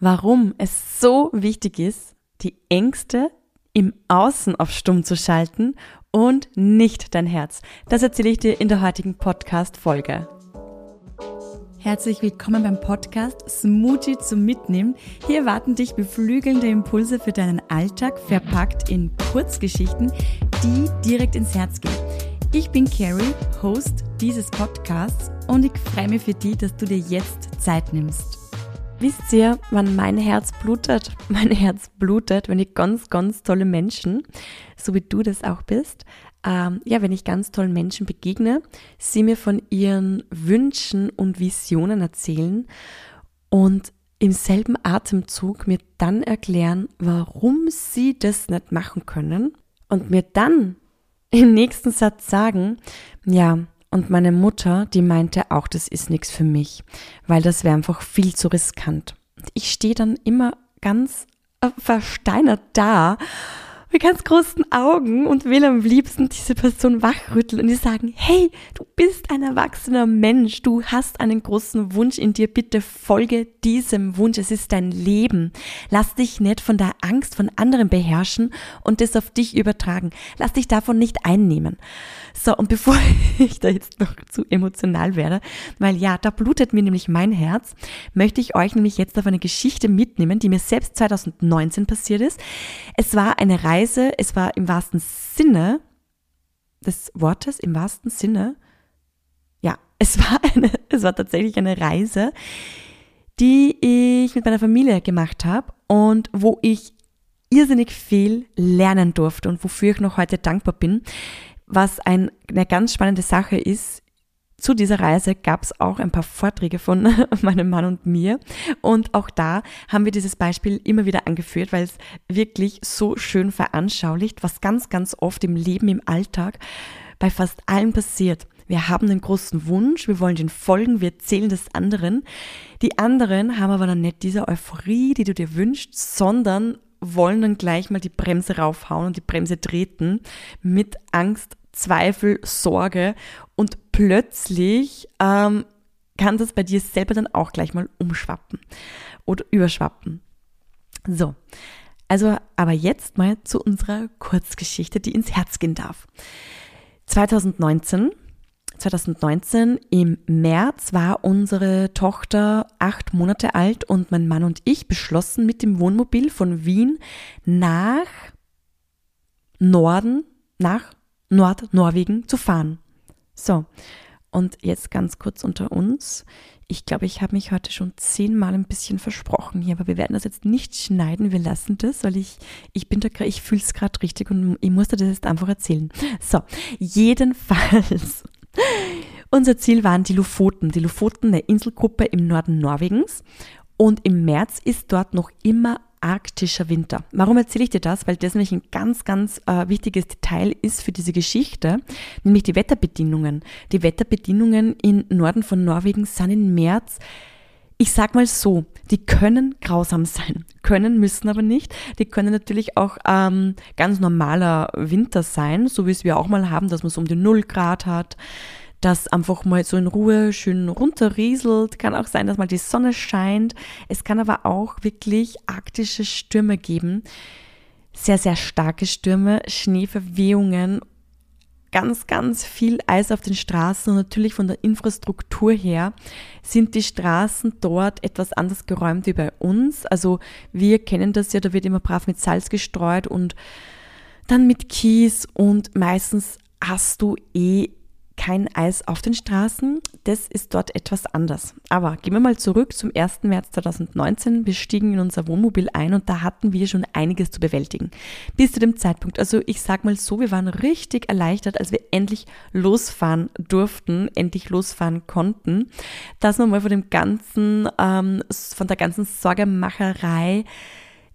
warum es so wichtig ist, die Ängste im Außen auf Stumm zu schalten und nicht dein Herz. Das erzähle ich dir in der heutigen Podcast-Folge. Herzlich willkommen beim Podcast Smoothie zum Mitnehmen. Hier warten dich beflügelnde Impulse für deinen Alltag, verpackt in Kurzgeschichten, die direkt ins Herz gehen. Ich bin Carrie, Host dieses Podcasts und ich freue mich für dich, dass du dir jetzt Zeit nimmst. Wisst ihr, wann mein Herz blutet? Mein Herz blutet, wenn ich ganz, ganz tolle Menschen, so wie du das auch bist, ähm, ja, wenn ich ganz tollen Menschen begegne, sie mir von ihren Wünschen und Visionen erzählen und im selben Atemzug mir dann erklären, warum sie das nicht machen können und mir dann im nächsten Satz sagen, ja, und meine Mutter, die meinte auch, das ist nichts für mich, weil das wäre einfach viel zu riskant. Ich stehe dann immer ganz äh, versteinert da mit ganz großen Augen und will am liebsten diese Person wachrütteln und die sagen, hey, du bist ein erwachsener Mensch, du hast einen großen Wunsch in dir, bitte folge diesem Wunsch, es ist dein Leben. Lass dich nicht von der Angst von anderen beherrschen und das auf dich übertragen. Lass dich davon nicht einnehmen. So, und bevor ich da jetzt noch zu emotional werde, weil ja, da blutet mir nämlich mein Herz, möchte ich euch nämlich jetzt auf eine Geschichte mitnehmen, die mir selbst 2019 passiert ist. Es war eine Reise, es war im wahrsten Sinne des Wortes, im wahrsten Sinne, ja, es war eine, es war tatsächlich eine Reise, die ich mit meiner Familie gemacht habe und wo ich irrsinnig viel lernen durfte und wofür ich noch heute dankbar bin. Was ein, eine ganz spannende Sache ist, zu dieser Reise gab es auch ein paar Vorträge von meinem Mann und mir. Und auch da haben wir dieses Beispiel immer wieder angeführt, weil es wirklich so schön veranschaulicht, was ganz, ganz oft im Leben, im Alltag bei fast allen passiert. Wir haben einen großen Wunsch, wir wollen den folgen, wir erzählen des anderen. Die anderen haben aber dann nicht diese Euphorie, die du dir wünschst, sondern wollen dann gleich mal die Bremse raufhauen und die Bremse treten mit Angst, Zweifel, Sorge und plötzlich ähm, kann das bei dir selber dann auch gleich mal umschwappen oder überschwappen. So, also aber jetzt mal zu unserer Kurzgeschichte, die ins Herz gehen darf. 2019 2019 im März war unsere Tochter acht Monate alt und mein Mann und ich beschlossen, mit dem Wohnmobil von Wien nach Norden, nach Nordnorwegen zu fahren. So, und jetzt ganz kurz unter uns. Ich glaube, ich habe mich heute schon zehnmal ein bisschen versprochen hier, aber wir werden das jetzt nicht schneiden. Wir lassen das, weil ich, ich bin da gerade, ich fühle es gerade richtig und ich musste das jetzt einfach erzählen. So, jedenfalls unser Ziel waren die Lofoten, die Lofoten, eine Inselgruppe im Norden Norwegens. Und im März ist dort noch immer arktischer Winter. Warum erzähle ich dir das? Weil das nämlich ein ganz, ganz äh, wichtiges Detail ist für diese Geschichte, nämlich die Wetterbedingungen. Die Wetterbedingungen im Norden von Norwegen sind im März ich sag mal so, die können grausam sein, können, müssen aber nicht. Die können natürlich auch ähm, ganz normaler Winter sein, so wie es wir auch mal haben, dass man so um die Null Grad hat, dass einfach mal so in Ruhe schön runterrieselt. Kann auch sein, dass mal die Sonne scheint. Es kann aber auch wirklich arktische Stürme geben. Sehr, sehr starke Stürme, Schneeverwehungen ganz, ganz viel Eis auf den Straßen und natürlich von der Infrastruktur her sind die Straßen dort etwas anders geräumt wie bei uns. Also wir kennen das ja, da wird immer brav mit Salz gestreut und dann mit Kies und meistens hast du eh kein Eis auf den Straßen. Das ist dort etwas anders. Aber gehen wir mal zurück zum 1. März 2019. Wir stiegen in unser Wohnmobil ein und da hatten wir schon einiges zu bewältigen. Bis zu dem Zeitpunkt. Also ich sag mal so, wir waren richtig erleichtert, als wir endlich losfahren durften, endlich losfahren konnten, dass wir mal von dem ganzen, ähm, von der ganzen Sorgemacherei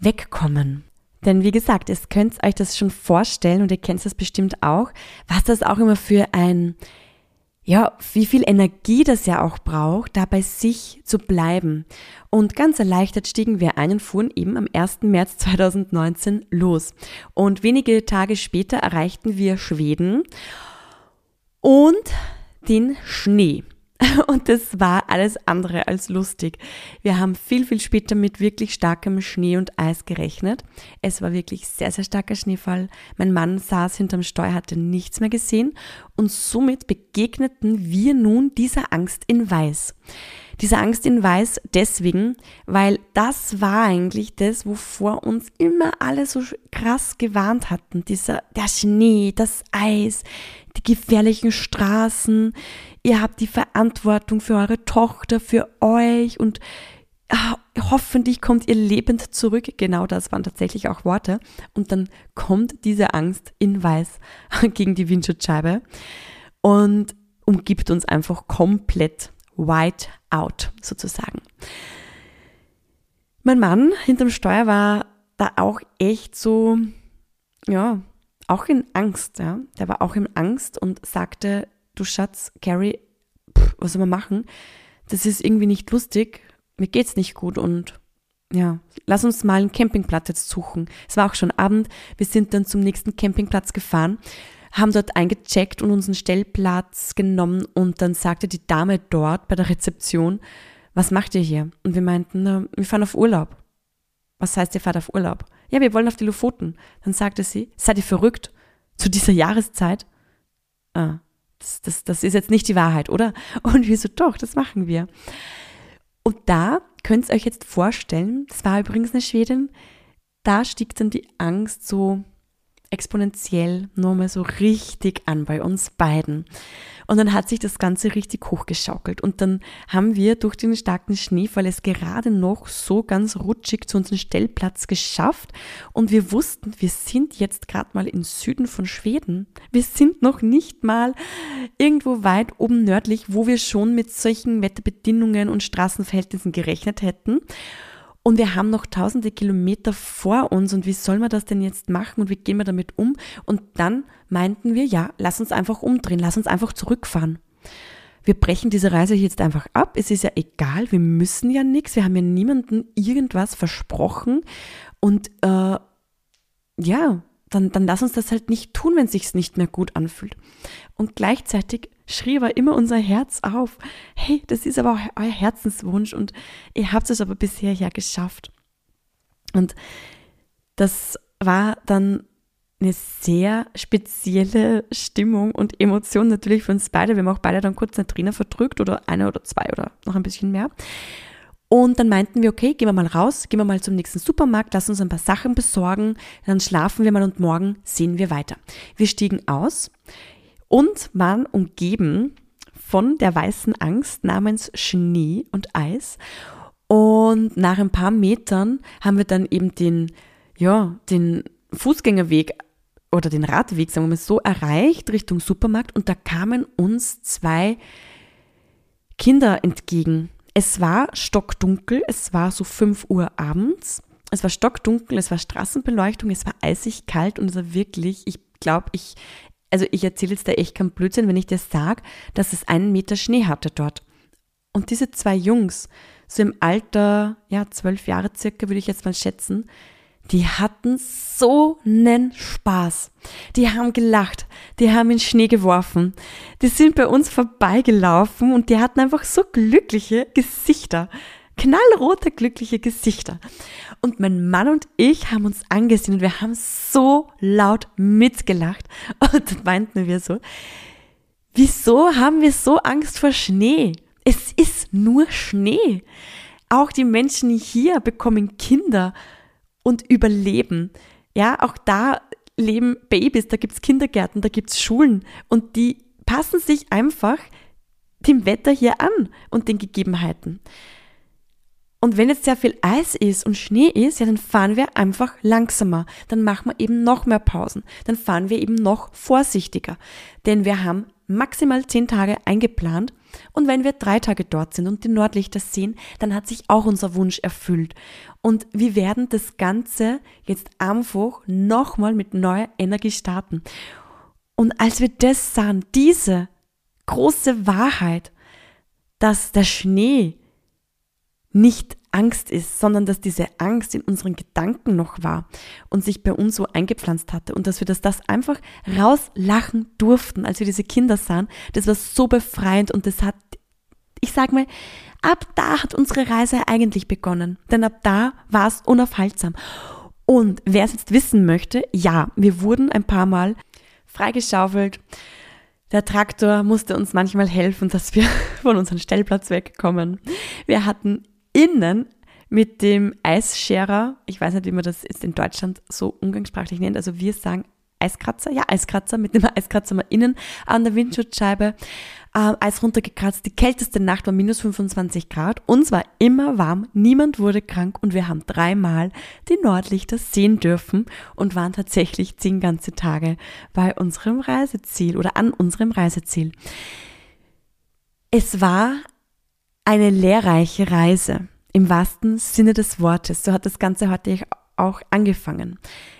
wegkommen. Denn wie gesagt, ihr könnt euch das schon vorstellen und ihr kennt das bestimmt auch, was das auch immer für ein, ja, wie viel Energie das ja auch braucht, da bei sich zu bleiben. Und ganz erleichtert stiegen wir ein und fuhren eben am 1. März 2019 los. Und wenige Tage später erreichten wir Schweden und den Schnee. Und das war alles andere als lustig. Wir haben viel, viel später mit wirklich starkem Schnee und Eis gerechnet. Es war wirklich sehr, sehr starker Schneefall. Mein Mann saß hinterm Steuer, hatte nichts mehr gesehen und somit begegneten wir nun dieser Angst in Weiß. Diese Angst in Weiß deswegen, weil das war eigentlich das, wovor uns immer alle so krass gewarnt hatten. Dieser, der Schnee, das Eis, die gefährlichen Straßen. Ihr habt die Verantwortung für eure Tochter, für euch und ah, hoffentlich kommt ihr lebend zurück. Genau das waren tatsächlich auch Worte. Und dann kommt diese Angst in Weiß gegen die Windschutzscheibe und umgibt uns einfach komplett white out sozusagen. Mein Mann hinterm Steuer war da auch echt so, ja, auch in Angst, ja. Der war auch in Angst und sagte, du Schatz, pff, was soll man machen? Das ist irgendwie nicht lustig, mir geht's nicht gut und ja, lass uns mal einen Campingplatz jetzt suchen. Es war auch schon Abend, wir sind dann zum nächsten Campingplatz gefahren, haben dort eingecheckt und unseren Stellplatz genommen und dann sagte die Dame dort bei der Rezeption, was macht ihr hier? Und wir meinten, wir fahren auf Urlaub. Was heißt, ihr fahrt auf Urlaub? Ja, wir wollen auf die Lofoten. Dann sagte sie, seid ihr verrückt? Zu dieser Jahreszeit? Ah, das, das, das ist jetzt nicht die Wahrheit, oder? Und wir so, doch, das machen wir. Und da könnt ihr euch jetzt vorstellen, das war übrigens eine Schwedin, da stieg dann die Angst so exponentiell nochmal so richtig an bei uns beiden. Und dann hat sich das Ganze richtig hochgeschaukelt. Und dann haben wir durch den starken Schneefall es gerade noch so ganz rutschig zu unserem Stellplatz geschafft. Und wir wussten, wir sind jetzt gerade mal im Süden von Schweden. Wir sind noch nicht mal irgendwo weit oben nördlich, wo wir schon mit solchen Wetterbedingungen und Straßenverhältnissen gerechnet hätten. Und wir haben noch tausende Kilometer vor uns und wie soll man das denn jetzt machen und wie gehen wir damit um? Und dann meinten wir, ja, lass uns einfach umdrehen, lass uns einfach zurückfahren. Wir brechen diese Reise jetzt einfach ab. Es ist ja egal, wir müssen ja nichts, wir haben ja niemandem irgendwas versprochen. Und äh, ja, dann, dann lass uns das halt nicht tun, wenn es sich nicht mehr gut anfühlt. Und gleichzeitig schrie aber immer unser Herz auf, hey, das ist aber euer Herzenswunsch und ihr habt es aber bisher ja geschafft. Und das war dann eine sehr spezielle Stimmung und Emotion natürlich für uns beide. Wir haben auch beide dann kurz eine Träne verdrückt oder eine oder zwei oder noch ein bisschen mehr. Und dann meinten wir, okay, gehen wir mal raus, gehen wir mal zum nächsten Supermarkt, lass uns ein paar Sachen besorgen, dann schlafen wir mal und morgen sehen wir weiter. Wir stiegen aus und waren umgeben von der weißen Angst namens Schnee und Eis. Und nach ein paar Metern haben wir dann eben den, ja, den Fußgängerweg oder den Radweg, sagen wir mal so, erreicht Richtung Supermarkt und da kamen uns zwei Kinder entgegen es war stockdunkel, es war so 5 Uhr abends. Es war stockdunkel, es war Straßenbeleuchtung, es war eisig kalt und es war wirklich, ich glaube, ich, also ich erzähle jetzt da echt keinen Blödsinn, wenn ich dir sage, dass es einen Meter Schnee hatte dort. Und diese zwei Jungs, so im Alter, ja, zwölf Jahre circa, würde ich jetzt mal schätzen, die hatten so nen Spaß. Die haben gelacht, die haben in Schnee geworfen, die sind bei uns vorbeigelaufen und die hatten einfach so glückliche Gesichter. Knallrote, glückliche Gesichter. Und mein Mann und ich haben uns angesehen und wir haben so laut mitgelacht. Und dann meinten wir so, wieso haben wir so Angst vor Schnee? Es ist nur Schnee. Auch die Menschen hier bekommen Kinder und überleben. Ja, auch da leben Babys, da gibt es Kindergärten, da gibt es Schulen und die passen sich einfach dem Wetter hier an und den Gegebenheiten. Und wenn jetzt sehr viel Eis ist und Schnee ist, ja, dann fahren wir einfach langsamer. Dann machen wir eben noch mehr Pausen. Dann fahren wir eben noch vorsichtiger. Denn wir haben maximal zehn Tage eingeplant und wenn wir drei Tage dort sind und die Nordlichter sehen, dann hat sich auch unser Wunsch erfüllt. Und wir werden das Ganze jetzt einfach nochmal mit neuer Energie starten. Und als wir das sahen, diese große Wahrheit, dass der Schnee nicht Angst ist, sondern dass diese Angst in unseren Gedanken noch war und sich bei uns so eingepflanzt hatte und dass wir das, das einfach rauslachen durften, als wir diese Kinder sahen. Das war so befreiend und das hat ich sag mal, ab da hat unsere Reise eigentlich begonnen. Denn ab da war es unaufhaltsam. Und wer es jetzt wissen möchte, ja, wir wurden ein paar Mal freigeschaufelt. Der Traktor musste uns manchmal helfen, dass wir von unserem Stellplatz wegkommen. Wir hatten innen mit dem Eisscherer, ich weiß nicht, wie man das jetzt in Deutschland so umgangssprachlich nennt, also wir sagen Eiskratzer, ja, Eiskratzer, mit dem Eiskratzer mal innen an der Windschutzscheibe, äh, Eis runtergekratzt. Die kälteste Nacht war minus 25 Grad. Uns war immer warm, niemand wurde krank und wir haben dreimal die Nordlichter sehen dürfen und waren tatsächlich zehn ganze Tage bei unserem Reiseziel oder an unserem Reiseziel. Es war eine lehrreiche Reise im wahrsten Sinne des Wortes. So hat das Ganze heute auch angefangen.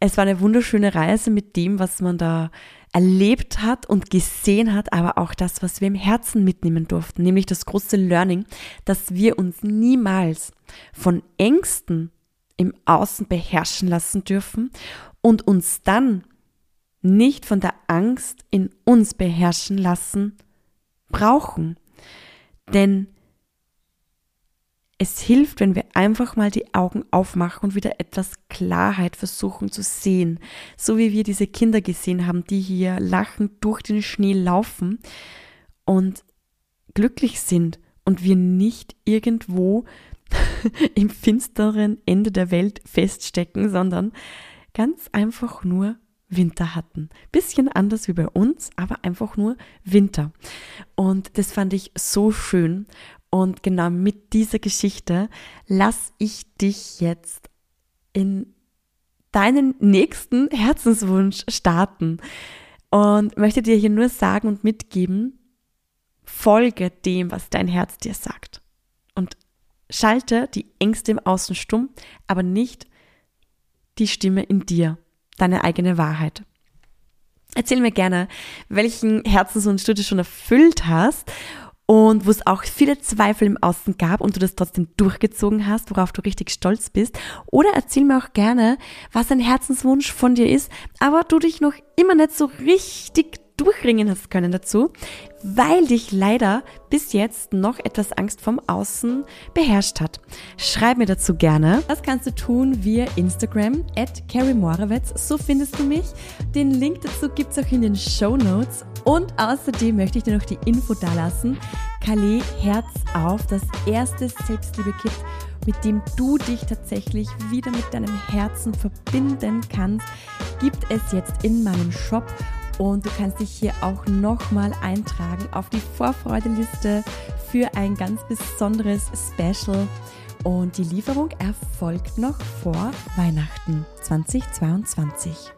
Es war eine wunderschöne Reise mit dem, was man da erlebt hat und gesehen hat, aber auch das, was wir im Herzen mitnehmen durften, nämlich das große Learning, dass wir uns niemals von Ängsten im Außen beherrschen lassen dürfen und uns dann nicht von der Angst in uns beherrschen lassen brauchen. Denn es hilft, wenn wir einfach mal die Augen aufmachen und wieder etwas Klarheit versuchen zu sehen. So wie wir diese Kinder gesehen haben, die hier lachend durch den Schnee laufen und glücklich sind und wir nicht irgendwo im finsteren Ende der Welt feststecken, sondern ganz einfach nur Winter hatten. Bisschen anders wie bei uns, aber einfach nur Winter. Und das fand ich so schön. Und genau mit dieser Geschichte lass ich dich jetzt in deinen nächsten Herzenswunsch starten und möchte dir hier nur sagen und mitgeben, folge dem, was dein Herz dir sagt. Und schalte die Ängste im Außen stumm, aber nicht die Stimme in dir, deine eigene Wahrheit. Erzähl mir gerne, welchen Herzenswunsch du dir schon erfüllt hast und wo es auch viele Zweifel im Außen gab und du das trotzdem durchgezogen hast, worauf du richtig stolz bist. Oder erzähl mir auch gerne, was ein Herzenswunsch von dir ist, aber du dich noch immer nicht so richtig durchringen hast können dazu, weil dich leider bis jetzt noch etwas Angst vom Außen beherrscht hat. Schreib mir dazu gerne. Das kannst du tun via Instagram at. So findest du mich. Den Link dazu gibt's auch in den Show Notes. Und außerdem möchte ich dir noch die Info dalassen. Calais Herz auf, das erste Selbstliebe-Kit mit dem du dich tatsächlich wieder mit deinem Herzen verbinden kannst, gibt es jetzt in meinem Shop und du kannst dich hier auch nochmal eintragen auf die Vorfreudeliste für ein ganz besonderes Special. Und die Lieferung erfolgt noch vor Weihnachten 2022.